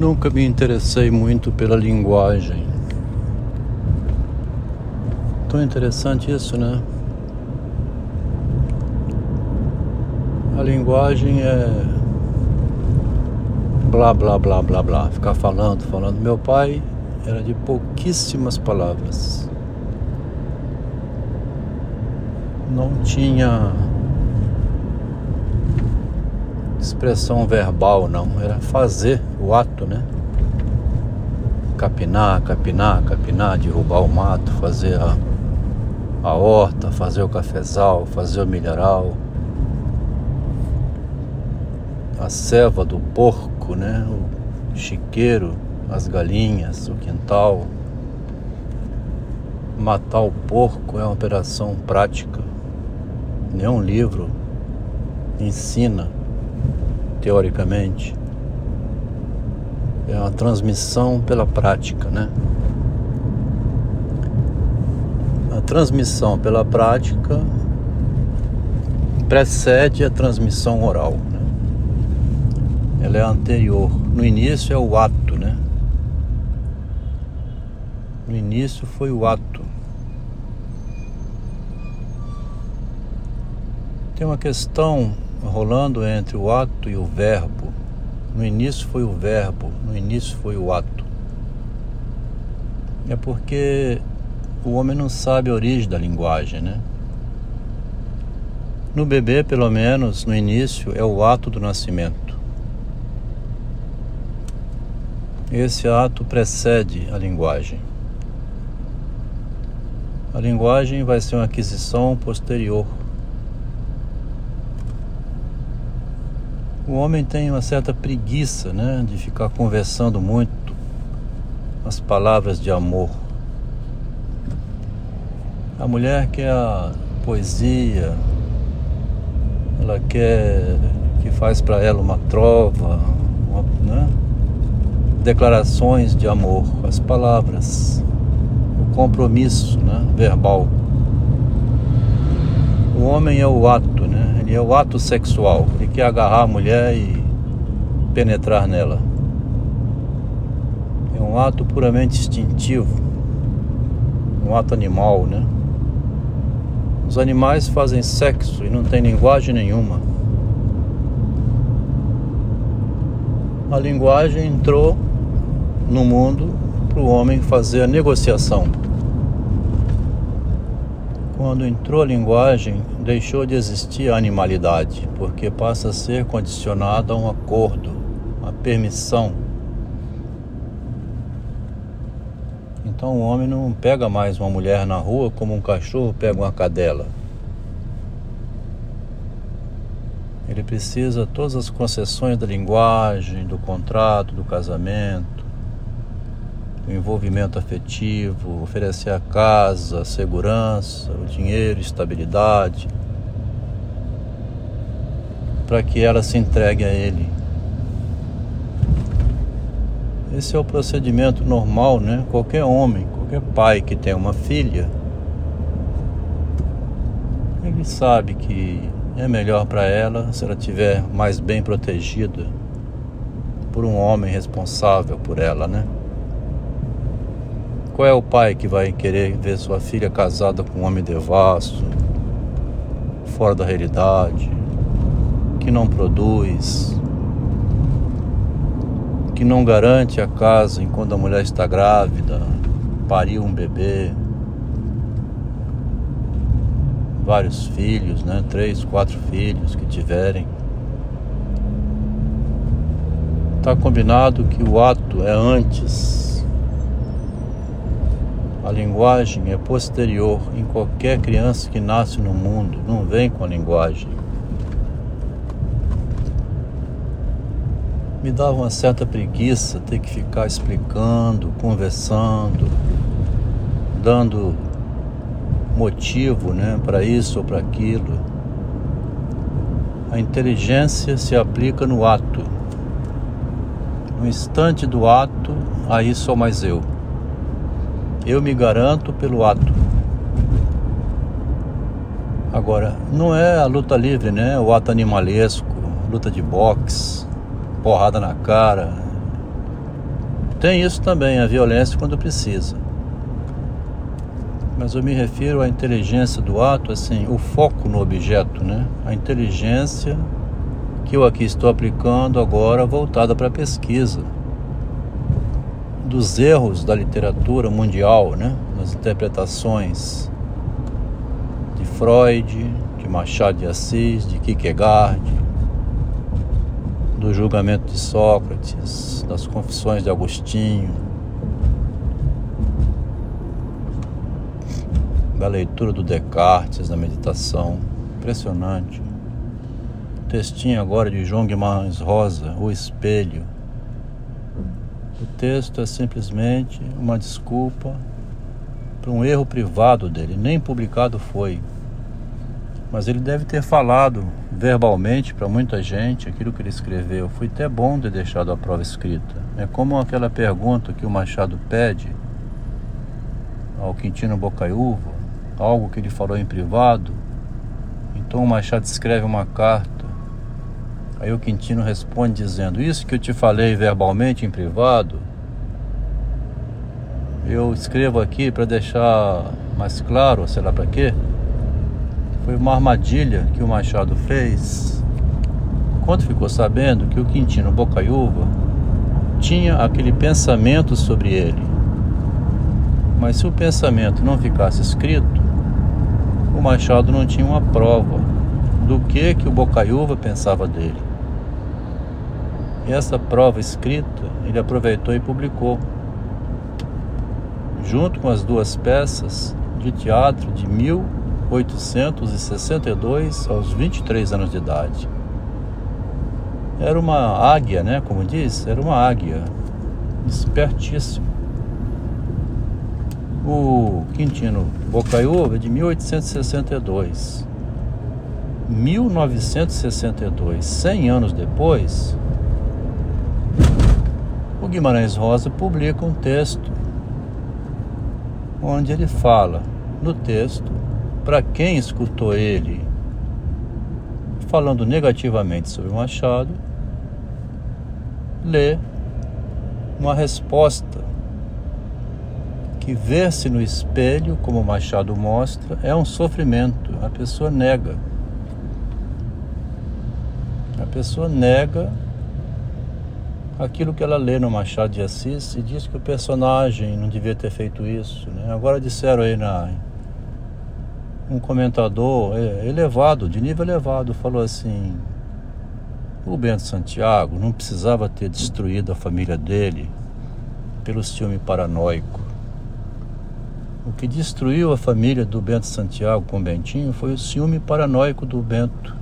Nunca me interessei muito pela linguagem. Tão interessante isso, né? A linguagem é blá blá blá blá blá, ficar falando, falando. Meu pai era de pouquíssimas palavras. Não tinha expressão verbal, não. Era fazer o ato, né? Capinar, capinar, capinar, derrubar o mato, fazer a, a horta, fazer o cafezal, fazer o milharal. A ceva do porco, né? O chiqueiro, as galinhas, o quintal. Matar o porco é uma operação prática. Nenhum livro ensina teoricamente. É uma transmissão pela prática, né? A transmissão pela prática precede a transmissão oral. Né? Ela é anterior. No início é o ato, né? No início foi o ato. Tem uma questão rolando entre o ato e o verbo. No início foi o verbo, no início foi o ato. É porque o homem não sabe a origem da linguagem, né? No bebê, pelo menos, no início, é o ato do nascimento. Esse ato precede a linguagem. A linguagem vai ser uma aquisição posterior O homem tem uma certa preguiça, né, de ficar conversando muito as palavras de amor. A mulher quer a poesia, ela quer que faz para ela uma trova, uma, né? declarações de amor, as palavras, o compromisso né? verbal. O homem é o ato e é o ato sexual. Ele quer agarrar a mulher e penetrar nela. É um ato puramente instintivo, um ato animal, né? Os animais fazem sexo e não tem linguagem nenhuma. A linguagem entrou no mundo para o homem fazer a negociação. Quando entrou a linguagem, deixou de existir a animalidade, porque passa a ser condicionada a um acordo, a permissão. Então o homem não pega mais uma mulher na rua como um cachorro pega uma cadela. Ele precisa todas as concessões da linguagem, do contrato, do casamento o envolvimento afetivo, oferecer a casa, a segurança, o dinheiro, estabilidade, para que ela se entregue a ele. Esse é o procedimento normal, né? Qualquer homem, qualquer pai que tem uma filha, ele sabe que é melhor para ela se ela estiver mais bem protegida por um homem responsável por ela, né? Qual é o pai que vai querer ver sua filha casada com um homem devasso, fora da realidade, que não produz, que não garante a casa enquanto a mulher está grávida, pariu um bebê, vários filhos, né? Três, quatro filhos que tiverem. Está combinado que o ato é antes a linguagem é posterior em qualquer criança que nasce no mundo, não vem com a linguagem. Me dava uma certa preguiça ter que ficar explicando, conversando, dando motivo né, para isso ou para aquilo. A inteligência se aplica no ato. No instante do ato, aí sou mais eu. Eu me garanto pelo ato. Agora, não é a luta livre, né? O ato animalesco, luta de boxe, porrada na cara, Tem isso também, a violência quando precisa. Mas eu me refiro à inteligência do ato, assim, o foco no objeto, né? A inteligência que eu aqui estou aplicando agora voltada para a pesquisa dos erros da literatura mundial, né? Nas interpretações de Freud, de Machado de Assis, de Kierkegaard, do julgamento de Sócrates, das confissões de Agostinho, da leitura do Descartes na meditação. Impressionante. Textinho agora de João Guimarães Rosa, O Espelho. Texto é simplesmente uma desculpa para um erro privado dele, nem publicado foi. Mas ele deve ter falado verbalmente para muita gente aquilo que ele escreveu. Foi até bom ter deixado a prova escrita. É como aquela pergunta que o Machado pede ao Quintino Bocaiúva, algo que ele falou em privado. Então o Machado escreve uma carta. Aí o Quintino responde dizendo: Isso que eu te falei verbalmente em privado, eu escrevo aqui para deixar mais claro, sei lá para quê foi uma armadilha que o Machado fez quando ficou sabendo que o Quintino Bocaiúva tinha aquele pensamento sobre ele. Mas se o pensamento não ficasse escrito, o Machado não tinha uma prova do que que o Bocaiúva pensava dele. E essa prova escrita ele aproveitou e publicou, junto com as duas peças de teatro de mil 1862 aos 23 anos de idade. Era uma águia, né? Como diz, era uma águia. Espertíssimo. O Quintino Bocaiúva é de 1862. 1962, 100 anos depois, o Guimarães Rosa publica um texto onde ele fala no texto para quem escutou ele falando negativamente sobre Machado, lê uma resposta que ver-se no espelho, como Machado mostra, é um sofrimento. A pessoa nega. A pessoa nega aquilo que ela lê no Machado de Assis e diz que o personagem não devia ter feito isso. Né? Agora disseram aí na um comentador é, elevado, de nível elevado, falou assim: o Bento Santiago não precisava ter destruído a família dele pelo ciúme paranoico. O que destruiu a família do Bento Santiago com o Bentinho foi o ciúme paranoico do Bento,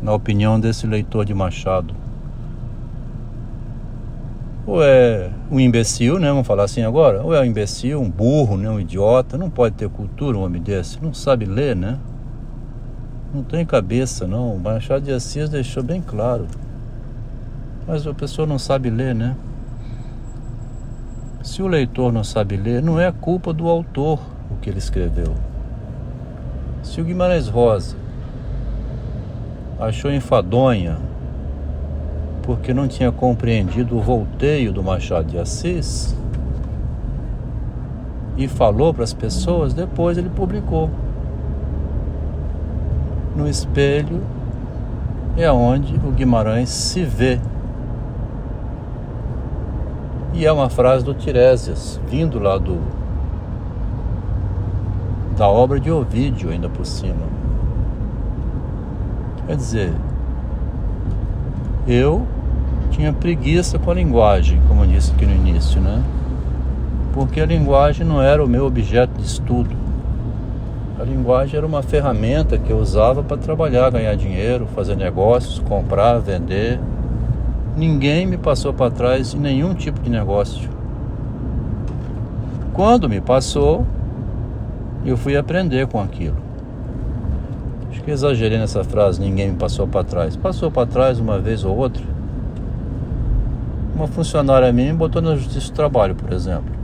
na opinião desse leitor de Machado ou é um imbecil, né? Vamos falar assim agora, ou é um imbecil, um burro, né? um idiota, não pode ter cultura um homem desse, não sabe ler, né? Não tem cabeça, não. O Machado de Assis deixou bem claro. Mas a pessoa não sabe ler, né? Se o leitor não sabe ler, não é culpa do autor o que ele escreveu. Se o Guimarães Rosa achou enfadonha porque não tinha compreendido o volteio do Machado de Assis e falou para as pessoas, depois ele publicou. No espelho é onde o Guimarães se vê. E é uma frase do Tiresias, vindo lá do da obra de Ovídio ainda por cima. Quer dizer, eu tinha preguiça com a linguagem, como eu disse aqui no início, né? Porque a linguagem não era o meu objeto de estudo. A linguagem era uma ferramenta que eu usava para trabalhar, ganhar dinheiro, fazer negócios, comprar, vender. Ninguém me passou para trás em nenhum tipo de negócio. Quando me passou, eu fui aprender com aquilo. Acho que exagerei nessa frase, ninguém me passou para trás. Passou para trás uma vez ou outra, uma funcionária minha me botou na justiça do trabalho, por exemplo.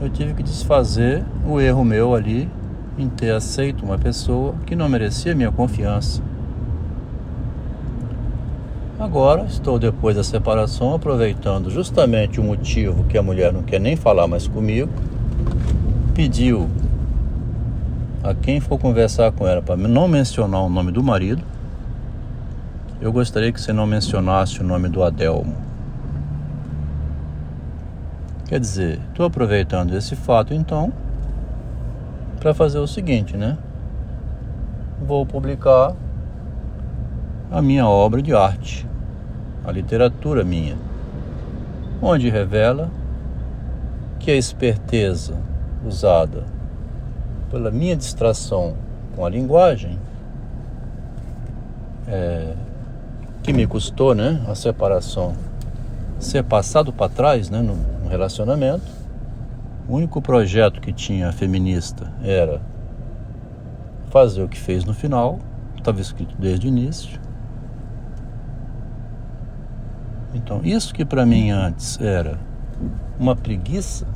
Eu tive que desfazer o erro meu ali em ter aceito uma pessoa que não merecia minha confiança. Agora estou depois da separação aproveitando justamente o motivo que a mulher não quer nem falar mais comigo, pediu a quem for conversar com ela para não mencionar o nome do marido. Eu gostaria que você não mencionasse o nome do Adelmo. Quer dizer, estou aproveitando esse fato então para fazer o seguinte, né? Vou publicar a minha obra de arte, a literatura minha, onde revela que a esperteza usada pela minha distração com a linguagem, é, que me custou né, a separação, ser passado para trás né, no, relacionamento. O único projeto que tinha feminista era fazer o que fez no final, estava escrito desde o início. Então, isso que para mim antes era uma preguiça,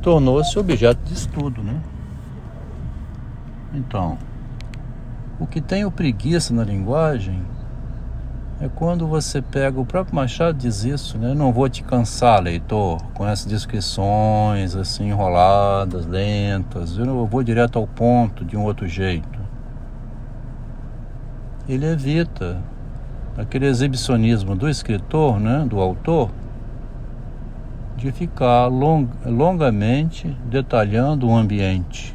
tornou-se objeto de estudo, né? Então, o que tem o preguiça na linguagem é quando você pega, o próprio Machado diz isso, né? Não vou te cansar, leitor, com essas descrições assim enroladas, lentas. Eu vou direto ao ponto de um outro jeito. Ele evita aquele exibicionismo do escritor, né, do autor, de ficar long, longamente detalhando o ambiente.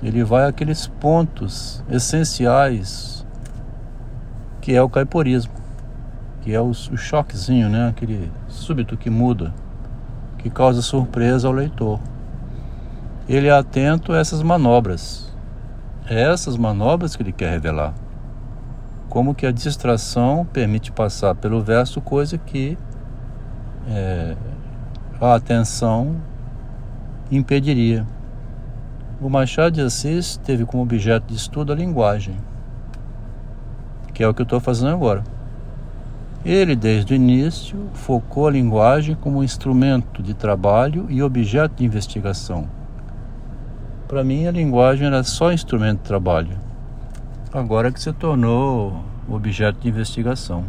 Ele vai àqueles pontos essenciais que é o caiporismo, que é o, o choquezinho, né, aquele súbito que muda, que causa surpresa ao leitor. Ele é atento a essas manobras. É essas manobras que ele quer revelar como que a distração permite passar pelo verso coisa que é, a atenção impediria. O Machado de Assis teve como objeto de estudo a linguagem, que é o que eu estou fazendo agora. Ele, desde o início, focou a linguagem como instrumento de trabalho e objeto de investigação. Para mim, a linguagem era só instrumento de trabalho agora que se tornou objeto de investigação.